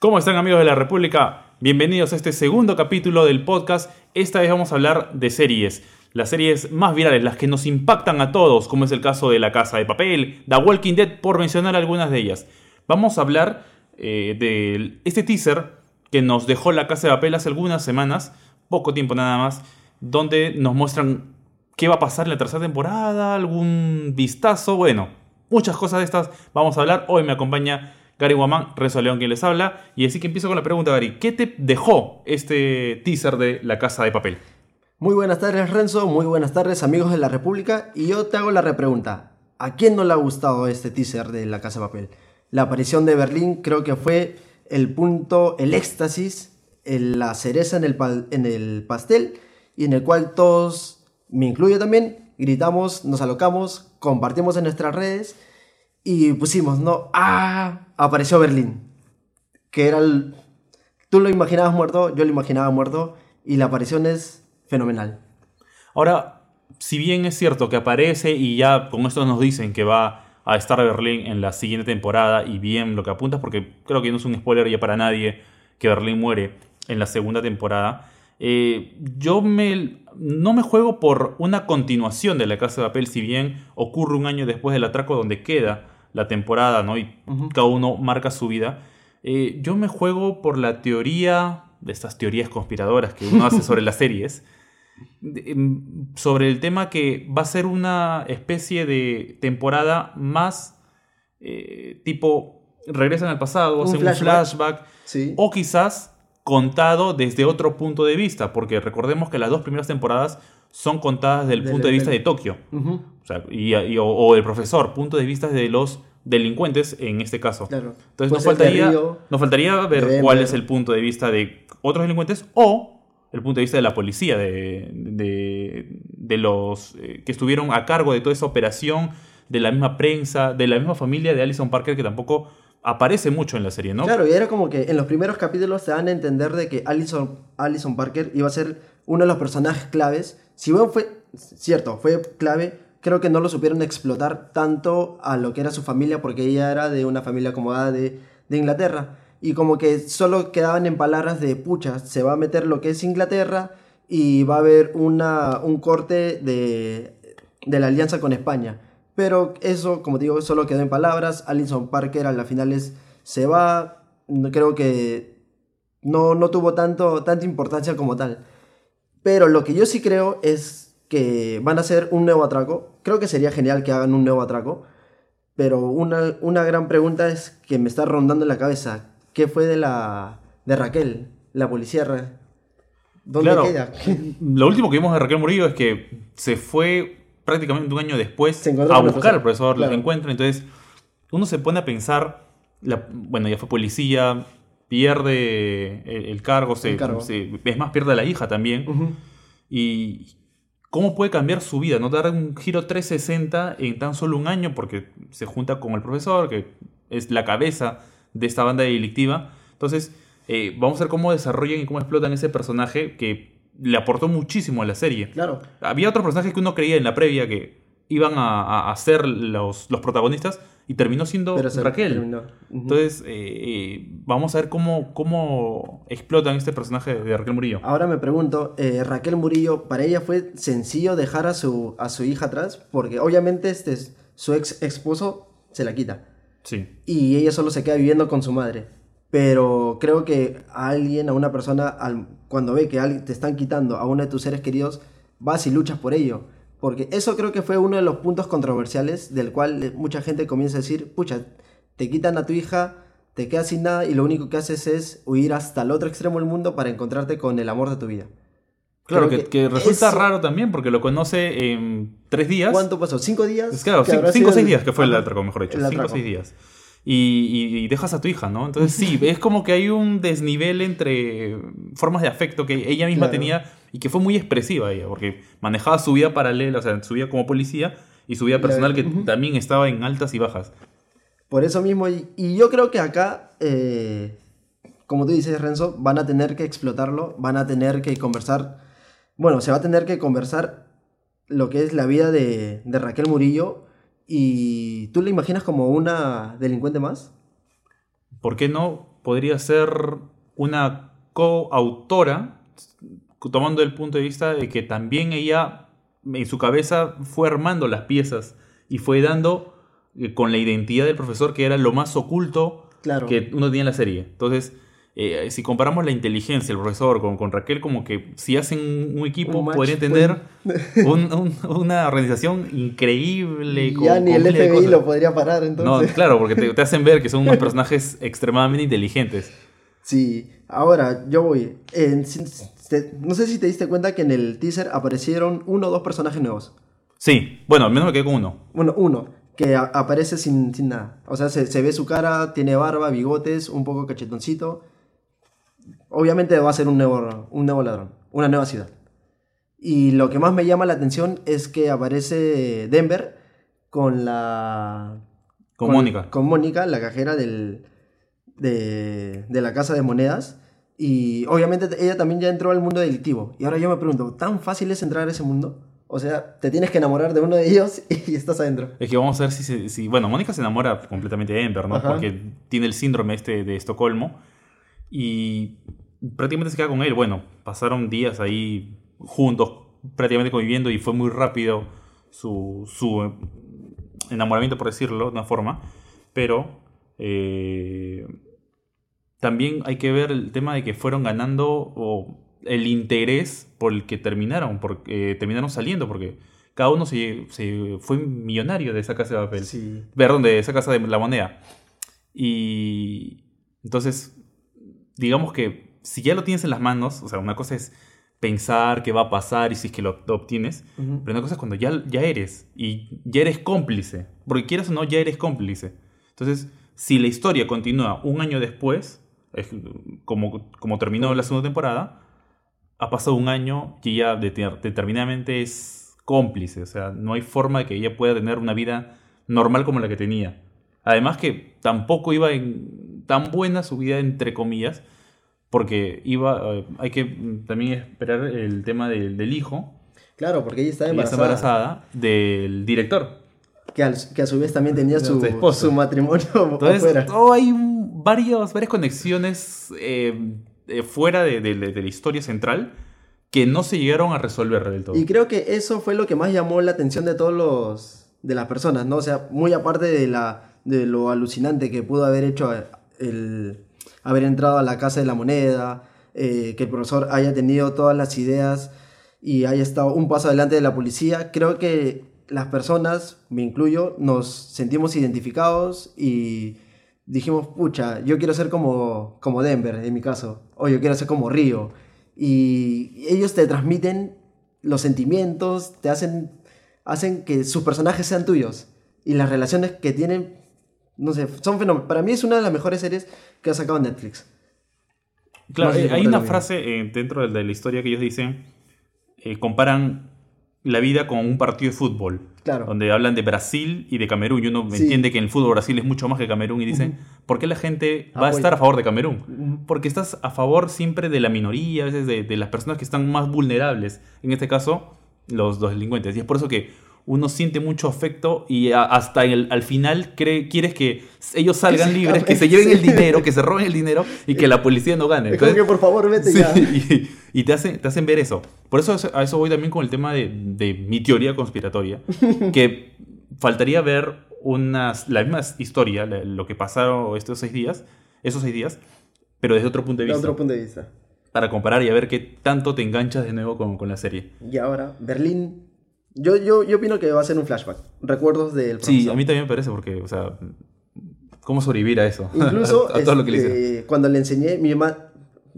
¿Cómo están amigos de la República? Bienvenidos a este segundo capítulo del podcast. Esta vez vamos a hablar de series. Las series más virales, las que nos impactan a todos, como es el caso de La Casa de Papel, The Walking Dead, por mencionar algunas de ellas. Vamos a hablar eh, de este teaser que nos dejó La Casa de Papel hace algunas semanas, poco tiempo nada más, donde nos muestran qué va a pasar en la tercera temporada, algún vistazo, bueno, muchas cosas de estas vamos a hablar. Hoy me acompaña Gary Guamán, Rezo León quien les habla. Y así que empiezo con la pregunta, Gary. ¿Qué te dejó este teaser de La Casa de Papel? Muy buenas tardes, Renzo. Muy buenas tardes, amigos de la República. Y yo te hago la repregunta. ¿A quién no le ha gustado este teaser de La Casa de Papel? La aparición de Berlín creo que fue el punto, el éxtasis, la cereza en el, en el pastel y en el cual todos, me incluyo también, gritamos, nos alocamos, compartimos en nuestras redes y pusimos, ¿no? ¡Ah! Apareció Berlín. Que era el... Tú lo imaginabas muerto, yo lo imaginaba muerto y la aparición es fenomenal. Ahora, si bien es cierto que aparece y ya con esto nos dicen que va a estar Berlín en la siguiente temporada y bien lo que apuntas, porque creo que no es un spoiler ya para nadie que Berlín muere en la segunda temporada. Eh, yo me, no me juego por una continuación de La Casa de Papel, si bien ocurre un año después del atraco donde queda la temporada, ¿no? Y cada uno marca su vida. Eh, yo me juego por la teoría, de estas teorías conspiradoras que uno hace sobre las series, em, sobre el tema que va a ser una especie de temporada más eh, tipo regresan al pasado, hacen un flashback, o quizás contado desde otro punto de vista, porque recordemos que las dos primeras temporadas son contadas desde el punto de vista de Tokio, o, el profesor, punto de vista de los delincuentes en este caso. Entonces nos faltaría, nos faltaría ver cuál es el punto de vista de otros delincuentes o el punto de vista de la policía, de, de, los eh, que estuvieron a cargo de toda esa operación, de la misma prensa, de la misma familia de Alison Parker que tampoco aparece mucho en la serie, ¿no? Claro, y era como que en los primeros capítulos se dan a entender de que Alison, Alison Parker iba a ser uno de los personajes claves. Si bien fue, cierto, fue clave, creo que no lo supieron explotar tanto a lo que era su familia, porque ella era de una familia acomodada de, de Inglaterra. Y como que solo quedaban en palabras de, pucha, se va a meter lo que es Inglaterra y va a haber una, un corte de, de la alianza con España. Pero eso, como digo, solo quedó en palabras. Alison Parker a la finales se va. Creo que no, no tuvo tanto, tanta importancia como tal. Pero lo que yo sí creo es que van a hacer un nuevo atraco. Creo que sería genial que hagan un nuevo atraco. Pero una, una gran pregunta es que me está rondando en la cabeza. ¿Qué fue de la de Raquel, la policía? ¿Dónde queda? Lo último que vimos de Raquel Murillo es que se fue prácticamente un año después a buscar al profesor, lo encuentra. Entonces, uno se pone a pensar, bueno, ya fue policía, pierde el, cargo, se, es más, pierde a la hija también. Y cómo puede cambiar su vida, no dar un giro 360 en tan solo un año, porque se junta con el profesor, que es la cabeza de esta banda delictiva. Entonces, eh, vamos a ver cómo desarrollan y cómo explotan ese personaje que le aportó muchísimo a la serie. Claro. Había otros personajes que uno creía en la previa que iban a, ser los, los, protagonistas y terminó siendo Raquel. Entonces, eh, eh, vamos a ver cómo, cómo explotan este personaje de Raquel Murillo. Ahora me pregunto, eh, Raquel Murillo, ¿para ella fue sencillo dejar a su, a su hija atrás? Porque obviamente este, su ex esposo se la quita. Sí. Y ella solo se queda viviendo con su madre. Pero creo que a alguien, a una persona, cuando ve que te están quitando a uno de tus seres queridos, vas y luchas por ello. Porque eso creo que fue uno de los puntos controversiales del cual mucha gente comienza a decir, pucha, te quitan a tu hija, te quedas sin nada y lo único que haces es huir hasta el otro extremo del mundo para encontrarte con el amor de tu vida. Claro, que, resulta raro también porque lo conoce en tres días. ¿Cuánto pasó? ¿Cinco días? Claro, cinco o seis días que fue el atraco, mejor dicho. Cinco o seis días y, dejas a tu hija, ¿no? Entonces sí, es como que hay un desnivel entre formas de afecto que ella misma tenía y que fue muy expresiva ella, porque manejaba su vida paralela, o sea, su vida como policía y su vida personal que también estaba en altas y bajas. Por eso mismo, y, yo creo que acá, eh, como tú dices, Renzo, van a tener que explotarlo, van a tener que conversar, bueno, se va a tener que conversar lo que es la vida de, de Raquel Murillo ¿Y tú la imaginas como una delincuente más? ¿Por qué no? podría ser una coautora, tomando el punto de vista de que también ella en su cabeza fue armando las piezas y fue dando eh, con la identidad del profesor que era lo más oculto Claro. que uno tenía en la serie. Entonces, eh, si comparamos la inteligencia del profesor con, con Raquel, como que si hacen un equipo Un match, podrían tener un- un- una organización increíble. con- ya ni el FBI lo podría parar, No, entonces. claro, porque te, te hacen ver que son unos personajes extremadamente inteligentes. Sí, ahora yo voy. En- no sé si te diste cuenta que en el teaser aparecieron uno o dos personajes nuevos. Sí, bueno, al menos me quedé con uno. Bueno, uno, que aparece sin, sin nada. O sea, se, se ve su cara, tiene barba, bigotes, un poco cachetoncito. Obviamente va a ser un nuevo, un nuevo ladrón, una nueva ciudad. Y lo que más me llama la atención es que aparece Denver con la... Con Mónica. Con Mónica, la cajera del, de, de la casa de monedas. Y obviamente ella también ya entró al mundo delictivo. Y ahora yo me pregunto, ¿tan fácil es entrar a ese mundo? O sea, te tienes que enamorar de uno de ellos y estás adentro. Es que vamos a ver si, se- si bueno, Mónica se enamora completamente de Ember, ¿no? Ajá. Porque tiene el síndrome este de Estocolmo y prácticamente se queda con él. Bueno, pasaron días ahí juntos, prácticamente conviviendo y fue muy rápido su, su enamoramiento, por decirlo de una forma. Pero eh, también hay que ver el tema de que fueron ganando o el interés por el que terminaron, porque terminaron saliendo, porque cada uno se, se fue millonario de esa casa de papel. Sí. Perdón, de esa casa de la moneda. Y entonces, digamos que si ya lo tienes en las manos, o sea, una cosa es pensar qué va a pasar y si es que lo, lo obtienes, pero una cosa es cuando ya, ya eres y ya eres cómplice, porque quieras o no, ya eres cómplice. Entonces, si la historia continúa un año después, es como, como terminó la segunda temporada, ha pasado un año y deter- determinadamente es cómplice. O sea, no hay forma de que ella pueda tener una vida normal como la que tenía. Además que tampoco iba en tan buena su vida, entre comillas, porque iba, eh, hay que también esperar el tema del, del hijo, Claro, porque ella está ella está embarazada. embarazada del director. Que, al- que a su vez también tenía su, su matrimonio Entonces, afuera. oh, hay varios, varias conexiones eh, eh, fuera de, de- de la historia central que no se llegaron a resolver del todo. Y creo que eso fue lo que más llamó la atención de todos los de las personas, ¿no? O sea, muy aparte de la de lo alucinante que pudo haber hecho el haber entrado a la casa de la moneda, eh, que el profesor haya tenido todas las ideas y haya estado un paso adelante de la policía, creo que las personas, me incluyo, nos sentimos identificados y dijimos, pucha, yo quiero ser como, como Denver, en mi caso, o yo quiero ser como Río. Y ellos te transmiten los sentimientos, te hacen, hacen que sus personajes sean tuyos. Y las relaciones que tienen, no sé, son fenómenos. Para mí es una de las mejores series que ha sacado Netflix. Claro, No sé eh, si hay una frase eh, dentro de la, historia que ellos dicen, eh, comparan la vida con un partido de fútbol, Claro. donde hablan de Brasil y de Camerún, y uno Sí. entiende que en el fútbol Brasil es mucho más que Camerún, y dicen, ¿por qué la gente va a estar a favor de Camerún? Porque estás a favor siempre de la minoría, a veces de, de las personas que están más vulnerables, en este caso, los, los delincuentes. Y es por eso que uno siente mucho afecto y a- hasta el- al final cree, quieres que ellos salgan libres, que se lleven el dinero, que se roben el dinero y que la policía no gane. Como que por favor vete Sí, ya. y, y te, hacen, te hacen ver eso. Por eso a eso voy también con el tema de, de mi teoría conspiratoria. que faltaría ver unas, la misma historia, lo que pasaron estos seis días, esos seis días, pero desde otro punto de De vista. otro punto de vista. Para comparar y a ver qué tanto te enganchas de nuevo con, con la serie. Y ahora, Berlín. Yo, yo, yo opino que va a ser un flashback. Recuerdos del Sí, profesor. a mí también me parece, porque, o sea, ¿cómo sobrevivir a eso? Incluso a, a todo lo que le este, cuando le enseñé, mi mamá,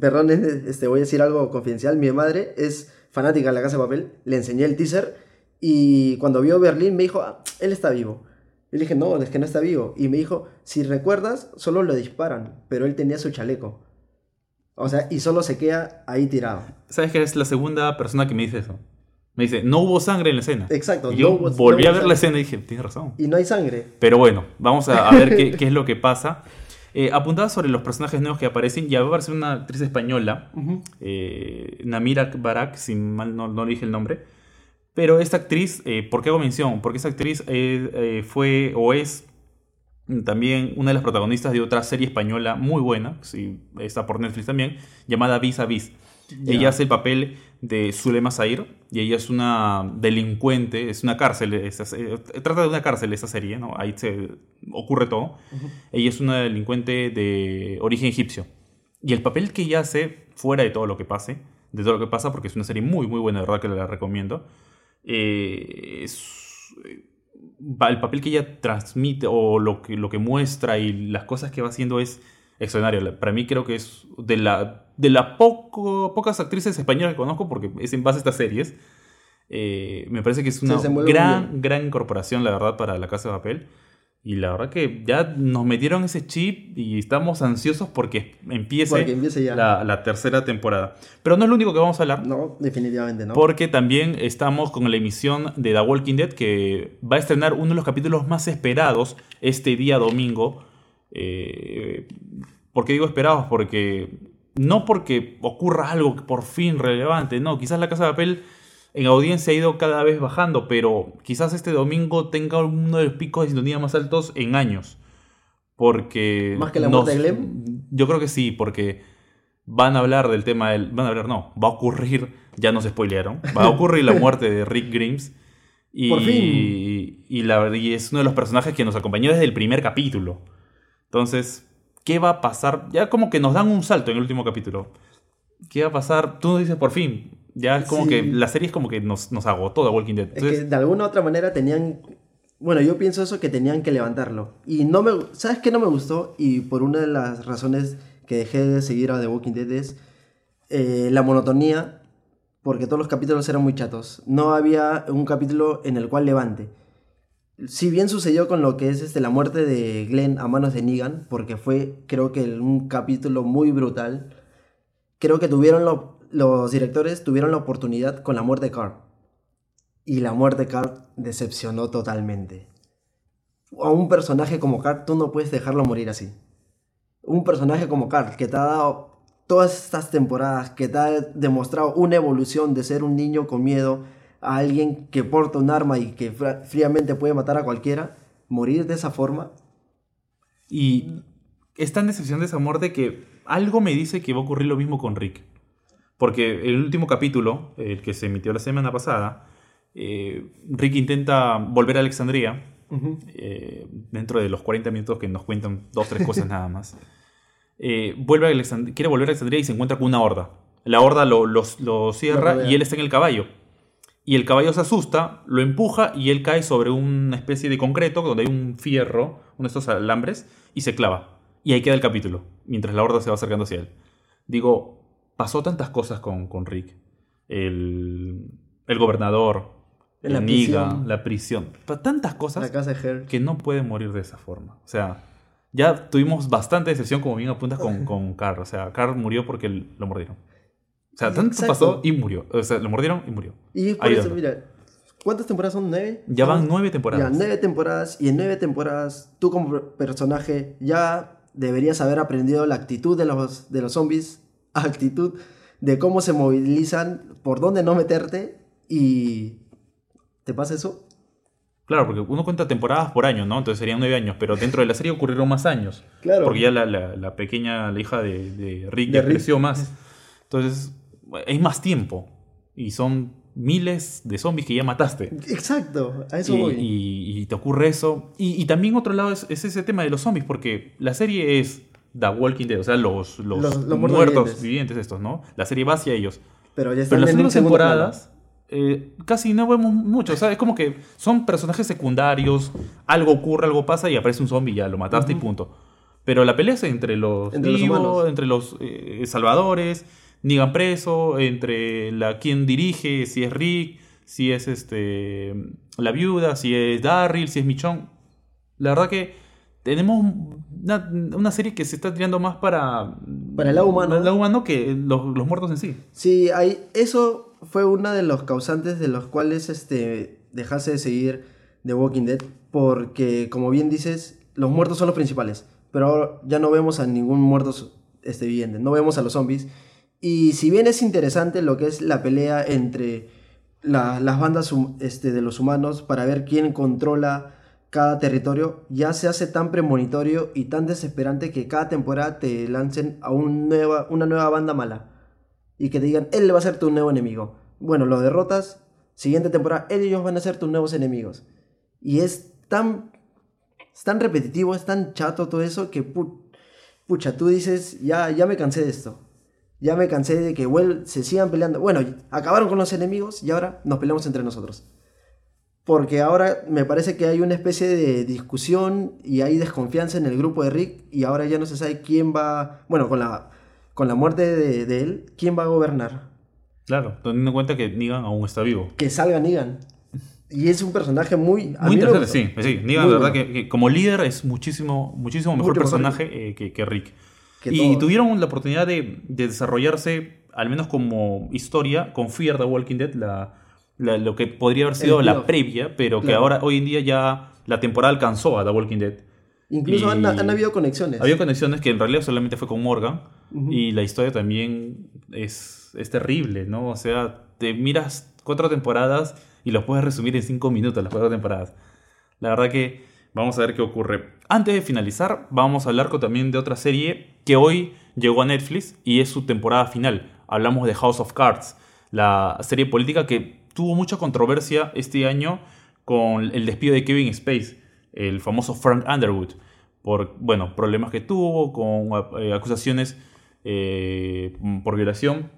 perdón, este, voy a decir algo confidencial, mi madre es fanática de la casa de papel, le enseñé el teaser y cuando vio Berlín me dijo, "Ah, él está vivo. Y le dije, no, es que no está vivo. Y me dijo, si recuerdas, solo lo disparan, pero él tenía su chaleco. O sea, y solo se queda ahí tirado. ¿Sabes que es la segunda persona que me dice eso? Me dice, no hubo sangre en la escena. Exacto, Y yo no hubo- volví no a ver la escena y dije, tienes razón. Y no hay sangre. Pero bueno, vamos a, a ver qué, qué es lo que pasa. Eh, apuntada sobre los personajes nuevos que aparecen, ya va a aparecer una actriz española, eh, Namira Barak, si mal no, no le dije el nombre. Pero esta actriz, eh, ¿por qué hago mención? Porque esta actriz eh, fue o es También una de las protagonistas de otra serie española muy buena, sí, está por Netflix también, llamada Vis a Vis. Ella hace el papel de Zulema Zair y ella es una delincuente, es una cárcel, esa- eh, trata de una cárcel esa serie, ¿no? Ahí se ocurre todo. Ella es una delincuente de origen egipcio. Y el papel que ella hace, fuera de todo lo que pase, de todo lo que pasa, porque es una serie muy, muy buena, de verdad que la recomiendo, eh, es, el papel que ella transmite o lo que, lo que muestra y las cosas que va haciendo es extraordinario. Para mí creo que es de la de las pocas actrices españolas que conozco, porque es en base a estas series, eh, me parece que es una gran, gran incorporación, la verdad, para la Casa de Papel. Y la verdad que ya nos metieron ese chip y estamos ansiosos porque empiece, Porque empiece ya. La, la tercera temporada. Pero no es lo único que vamos a hablar. No, definitivamente no. Porque también estamos con la emisión de The Walking Dead que va a estrenar uno de los capítulos más esperados este día domingo. Eh, ¿Por qué digo esperados? Porque no porque ocurra algo por fin relevante, no, quizás la Casa de Papel en audiencia ha ido cada vez bajando, pero quizás este domingo tenga uno de los picos de sintonía más altos en años. Porque... ¿Más que la muerte de Glenn? Yo creo que sí, porque van a hablar del tema del... Van a hablar, no, va a ocurrir, ya nos spoilearon, va a ocurrir la muerte de Rick Grimes. Y, Por fin. Y, la, y es uno de los personajes que nos acompañó desde el primer capítulo. Entonces, ¿qué va a pasar? Ya como que nos dan un salto en el último capítulo. ¿Qué va a pasar? Tú nos dices por fin. Ya es como Sí. que la serie es como que nos, nos agotó The Walking Dead. Es Entonces, que de alguna u otra manera tenían. Bueno, yo pienso eso que tenían que levantarlo. Y no me. ¿Sabes qué no me gustó? Y por una de las razones que dejé de seguir a The Walking Dead es eh, la monotonía. Porque todos los capítulos eran muy chatos. No había un capítulo en el cual levante. Si bien sucedió con lo que es este, la muerte de Glenn a manos de Negan, porque fue, creo que, un capítulo muy brutal. Creo que tuvieron lo- los directores tuvieron la oportunidad con la muerte de Carl. Y la muerte de Carl decepcionó totalmente. A un personaje como Carl, tú no puedes dejarlo morir así. Un personaje como Carl, que te ha dado todas estas temporadas, que te ha demostrado una evolución de ser un niño con miedo a alguien que porta un arma y que fr- fríamente puede matar a cualquiera, morir de esa forma. Y es tan decepción de esa muerte que algo me dice que va a ocurrir lo mismo con Rick. Porque el último capítulo, el que se emitió la semana pasada, eh, Rick intenta volver a Alexandria eh, dentro de los 40 minutos que nos cuentan dos, tres cosas nada más. Eh, vuelve a Alexand- quiere volver a Alexandria y se encuentra con una horda. La horda lo, lo cierra Lo y él está en el caballo. Y el caballo se asusta, lo empuja y él cae sobre una especie de concreto donde hay un fierro, uno de estos alambres, y se clava. Y ahí queda el capítulo, mientras la horda se va acercando hacia él. Digo, pasó tantas cosas con, con Rick. El, el gobernador, la prisión. la prisión. Tantas cosas La casa de Her. que no puede morir de esa forma. O sea, ya tuvimos bastante decepción, como bien apuntas, con, con Carl. O sea, Carl murió porque lo mordieron. O sea, tanto Exacto. pasó y murió. O sea, lo mordieron y murió. Y por eso, mira, ¿cuántas temporadas son? ¿Nueve? Ya van nueve temporadas. Ya, nueve temporadas. Y en nueve temporadas, tú como personaje ya deberías haber aprendido la actitud de los, de los zombies, actitud de cómo se movilizan, por dónde no meterte y... ¿Te pasa eso? Claro, porque uno cuenta temporadas por año, ¿no? Entonces serían nueve años, pero dentro de la serie ocurrieron más años. Claro. Porque ya la, la- la pequeña, la hija de, de Rick De ya Rick. creció más. Entonces, hay más tiempo. Y son miles de zombies que ya mataste. Exacto, a eso y, voy. y- y te ocurre eso. Y, y también otro lado es, es ese tema de los zombies, porque la serie es The Walking Dead, o sea, los, los, Los- los muertos, vivientes. vivientes. estos, ¿no? La serie va hacia ellos. Pero ya Pero están en las en segundo temporadas eh, casi no vemos mucho. O sea, es como que son personajes secundarios, algo ocurre, algo pasa y aparece un zombie y ya lo mataste y punto. Pero la pelea es entre los Entre los vivos, humanos. entre los eh, salvadores, Negan preso, entre la quien dirige, si es Rick, si es este la viuda, si es Darryl, si es Michonne. La verdad que tenemos una, una serie que se está tirando más para Para el lado humano. el lado humano que los, los muertos en sí. Sí, hay, eso fue uno de los causantes de los cuales este, dejase de seguir The Walking Dead, porque como bien dices, los muertos son los principales, pero ahora ya no vemos a ningún muerto este, viviente, no vemos a los zombies. Y si bien es interesante lo que es la pelea entre la- las bandas este, de los humanos para ver quién controla cada territorio, ya se hace tan premonitorio y tan desesperante que cada temporada te lancen a un nueva, una nueva banda mala. Y que te digan, él va a ser tu nuevo enemigo. Bueno, lo derrotas, siguiente temporada, ellos van a ser tus nuevos enemigos. Y es tan, tan repetitivo, es tan chato todo eso que, pu- pucha, tú dices, ya, ya me cansé de esto. Ya me cansé de que vuel- se sigan peleando. Bueno, acabaron con los enemigos y ahora nos peleamos entre nosotros. Porque ahora me parece que hay una especie de discusión y hay desconfianza en el grupo de Rick y ahora ya no se sabe quién va, bueno, con la, con la muerte de, de él, quién va a gobernar. Claro, teniendo en cuenta que Negan aún está vivo. Que salga Negan. Y es un personaje muy... Muy interesante, sí. sí. Negan, Muy la verdad, bueno. que, que como líder es muchísimo, muchísimo mejor Mucho mejor personaje eh, que, que Rick. Que y tuvieron la oportunidad de, de desarrollarse, al menos como historia, con Fear the Walking Dead, la, la- lo que podría haber sido El la previa, pero que Claro. ahora, hoy en día, ya la temporada alcanzó a The Walking Dead. Incluso han, han habido conexiones. Había conexiones que en realidad solamente fue con Morgan. Y la historia también es, es terrible, ¿no? O sea, te miras cuatro temporadas y los puedes resumir en cinco minutos, las cuatro temporadas. La verdad que vamos a ver qué ocurre. Antes de finalizar, vamos a hablar también de otra serie que hoy llegó a Netflix y es su temporada final. Hablamos de House of Cards, la serie política que tuvo mucha controversia este año con el despido de Kevin Space, el famoso Frank Underwood, por bueno, problemas que tuvo, con eh, acusaciones eh, por violación,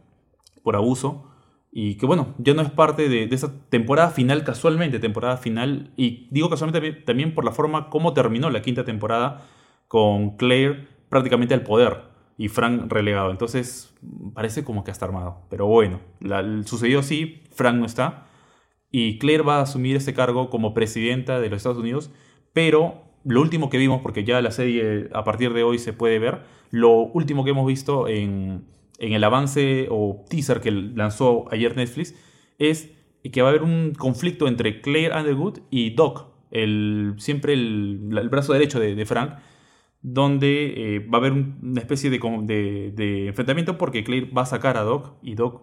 por abuso, y que bueno, ya no es parte de, esa temporada final casualmente, temporada final, y digo casualmente también, por la forma como terminó la quinta temporada con Claire prácticamente al poder y Frank relegado. Entonces parece como que está armado. Pero bueno, la- sucedió así, Frank no está. Y Claire va a asumir ese cargo como presidenta de los Estados Unidos. Pero lo último que vimos, porque ya la serie a partir de hoy se puede ver, lo último que hemos visto en, en el avance o teaser que lanzó ayer Netflix es que va a haber un conflicto entre Claire Underwood y Doc, el, siempre el, el brazo derecho de, Frank, donde eh, va a haber un- una especie de, enfrentamiento porque Claire va a sacar a Doc y Doc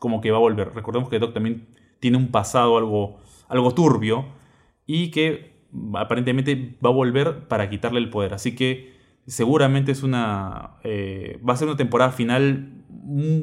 como que va a volver. Recordemos que Doc también tiene un pasado algo, turbio y que aparentemente va a volver para quitarle el poder. Así que seguramente es una eh, va a ser una temporada final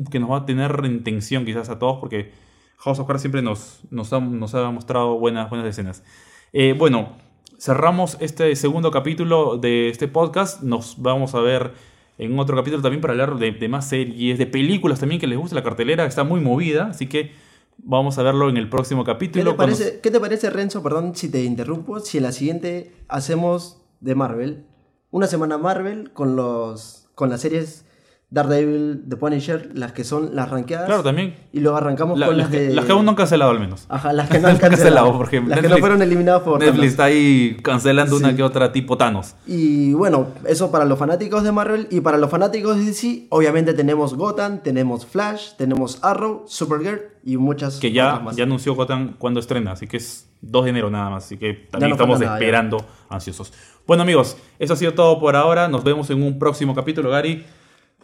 que nos va a tener en tensión quizás a todos porque House of Cards siempre nos, nos, ha, nos ha mostrado buenas, buenas escenas. Eh, bueno, cerramos este segundo capítulo de este podcast. Nos vamos a ver en otro capítulo también para hablar de, de más series, de películas también que les gusta. La cartelera está muy movida, así que vamos a verlo en el próximo ¿Qué capítulo. te, cuando- parece, ¿Qué te parece, Renzo? Perdón si te interrumpo. Si en la siguiente hacemos de Marvel, una semana Marvel con los con las series Daredevil, The Punisher, las que son las rankeadas. Claro, también. Y luego arrancamos La- con las, las, que, de. las que aún no han cancelado al menos. Ajá, las que no han cancelado. cancelado, porque las que no fueron eliminadas por Netflix Thanos. está ahí cancelando una que otra tipo Thanos. Y bueno, eso para los fanáticos de Marvel y para los fanáticos de DC, obviamente tenemos Gotham, tenemos Flash, tenemos Arrow, Supergirl y muchas Que ya, más. ya anunció Gotham cuando estrena, así que es 2 de enero nada más, así que también no estamos nada, ya. esperando ansiosos. Bueno amigos, eso ha sido todo por ahora, nos vemos en un próximo capítulo, Gary.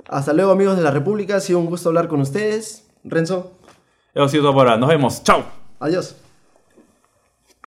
Hasta luego amigos de la República, ha sido un gusto hablar con ustedes. Renzo, Eso ha sido todo por ahora, nos vemos, chao. adiós.